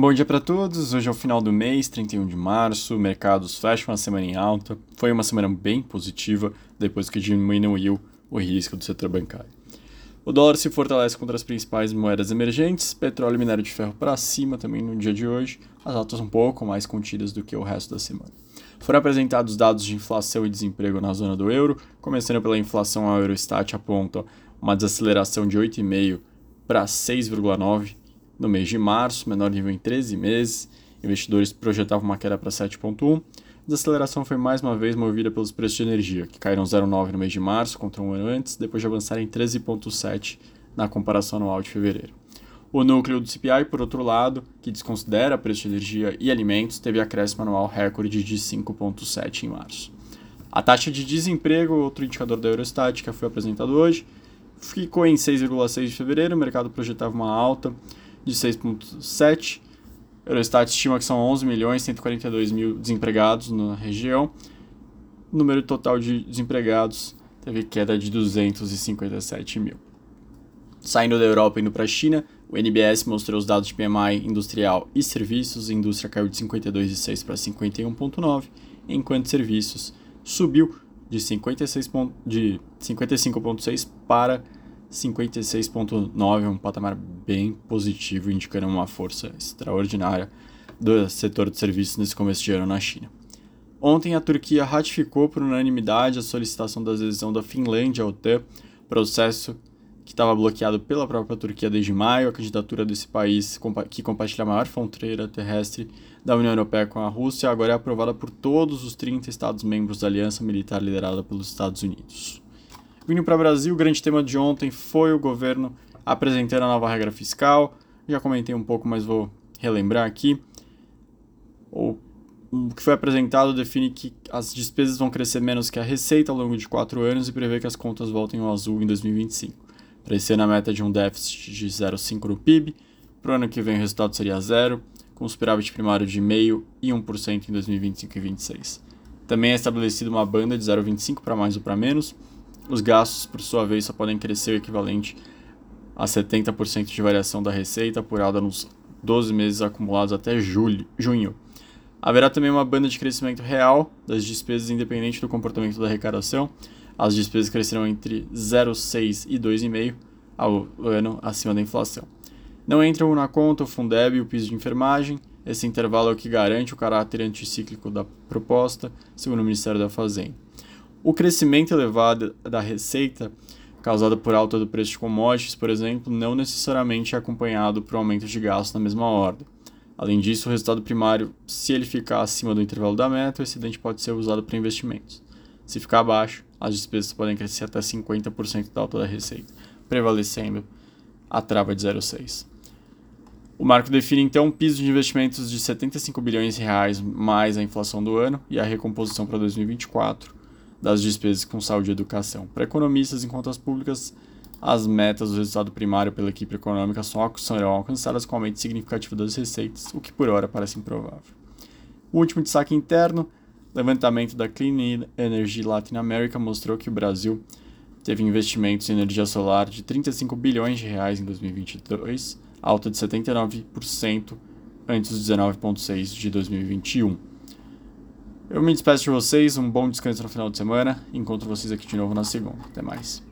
Bom dia para todos. Hoje é o final do mês, 31 de março. Mercados fecham a semana em alta. Foi uma semana bem positiva depois que diminuiu o risco do setor bancário. O dólar se fortalece contra as principais moedas emergentes, petróleo e minério de ferro para cima também no dia de hoje, as altas um pouco mais contidas do que o resto da semana. Foram apresentados dados de inflação e desemprego na zona do euro, começando pela inflação, a Eurostat aponta uma desaceleração de 8,5 para 6,9 no mês de março, menor nível em 13 meses. Investidores projetavam uma queda para 7,1. A desaceleração foi mais uma vez movida pelos preços de energia, que caíram 0,9 no mês de março contra um ano antes, depois de avançarem 13,7 na comparação anual de fevereiro. O núcleo do CPI, por outro lado, que desconsidera preço de energia e alimentos, teve acréscimo anual recorde de 5,7 em março. A taxa de desemprego, outro indicador da Eurostat que foi apresentado hoje, ficou em 6,6 de fevereiro, o mercado projetava uma alta de 6,7. Eurostat estima que são 11 milhões 142 mil desempregados na região. O número total de desempregados teve queda de 257 mil. Saindo da Europa e indo para a China, o NBS mostrou os dados de PMI industrial e serviços. A indústria caiu de 52,6 para 51,9, enquanto serviços subiu de, 56 de 55,6 para 56,9, um patamar bem positivo, indicando uma força extraordinária do setor de serviços nesse começo de ano na China. Ontem, a Turquia ratificou por unanimidade a solicitação da adesão da Finlândia ao OTAN, processo que estava bloqueado pela própria Turquia desde maio. A candidatura desse país, que compartilha a maior fronteira terrestre da União Europeia com a Rússia, agora é aprovada por todos os 30 Estados-membros da aliança militar liderada pelos Estados Unidos. Vindo para o Brasil, o grande tema de ontem foi o governo apresentando a nova regra fiscal. Já comentei um pouco, mas vou relembrar aqui. O, que foi apresentado define que as despesas vão crescer menos que a receita ao longo de quatro anos e prevê que as contas voltem ao azul em 2025. Para a meta é de um déficit de 0,5 no PIB. Para o ano que vem, o resultado seria zero, com superávit primário de 0,5% e 1% em 2025 e 2026. Também é estabelecida uma banda de 0,25 para mais ou para menos, os gastos, por sua vez, só podem crescer o equivalente a 70% de variação da receita apurada nos 12 meses acumulados até julho, junho. Haverá também uma banda de crescimento real das despesas independente do comportamento da arrecadação. As despesas crescerão entre 0,6 e 2,5 ao ano acima da inflação. Não entram na conta o Fundeb e o piso de enfermagem. Esse intervalo é o que garante o caráter anticíclico da proposta, segundo o Ministério da Fazenda. O crescimento elevado da receita, causado por alta do preço de commodities, por exemplo, não necessariamente é acompanhado por aumento de gastos na mesma ordem. Além disso, o resultado primário, se ele ficar acima do intervalo da meta, o excedente pode ser usado para investimentos. Se ficar abaixo, as despesas podem crescer até 50% da alta da receita, prevalecendo a trava de 0,6. O marco define então um piso de investimentos de 75 bilhões de reais mais a inflação do ano e a recomposição para 2024, das despesas com saúde e educação. Para economistas em contas públicas, as metas do resultado primário pela equipe econômica só serão alcançadas com aumento significativo das receitas, o que por hora parece improvável. O último destaque interno, levantamento da Clean Energy Latin America mostrou que o Brasil teve investimentos em energia solar de 35 bilhões de reais em 2022, alta de 79% antes dos 19,6 de 2021. Eu me despeço de vocês, um bom descanso no final de semana. Encontro vocês aqui de novo na segunda. Até mais.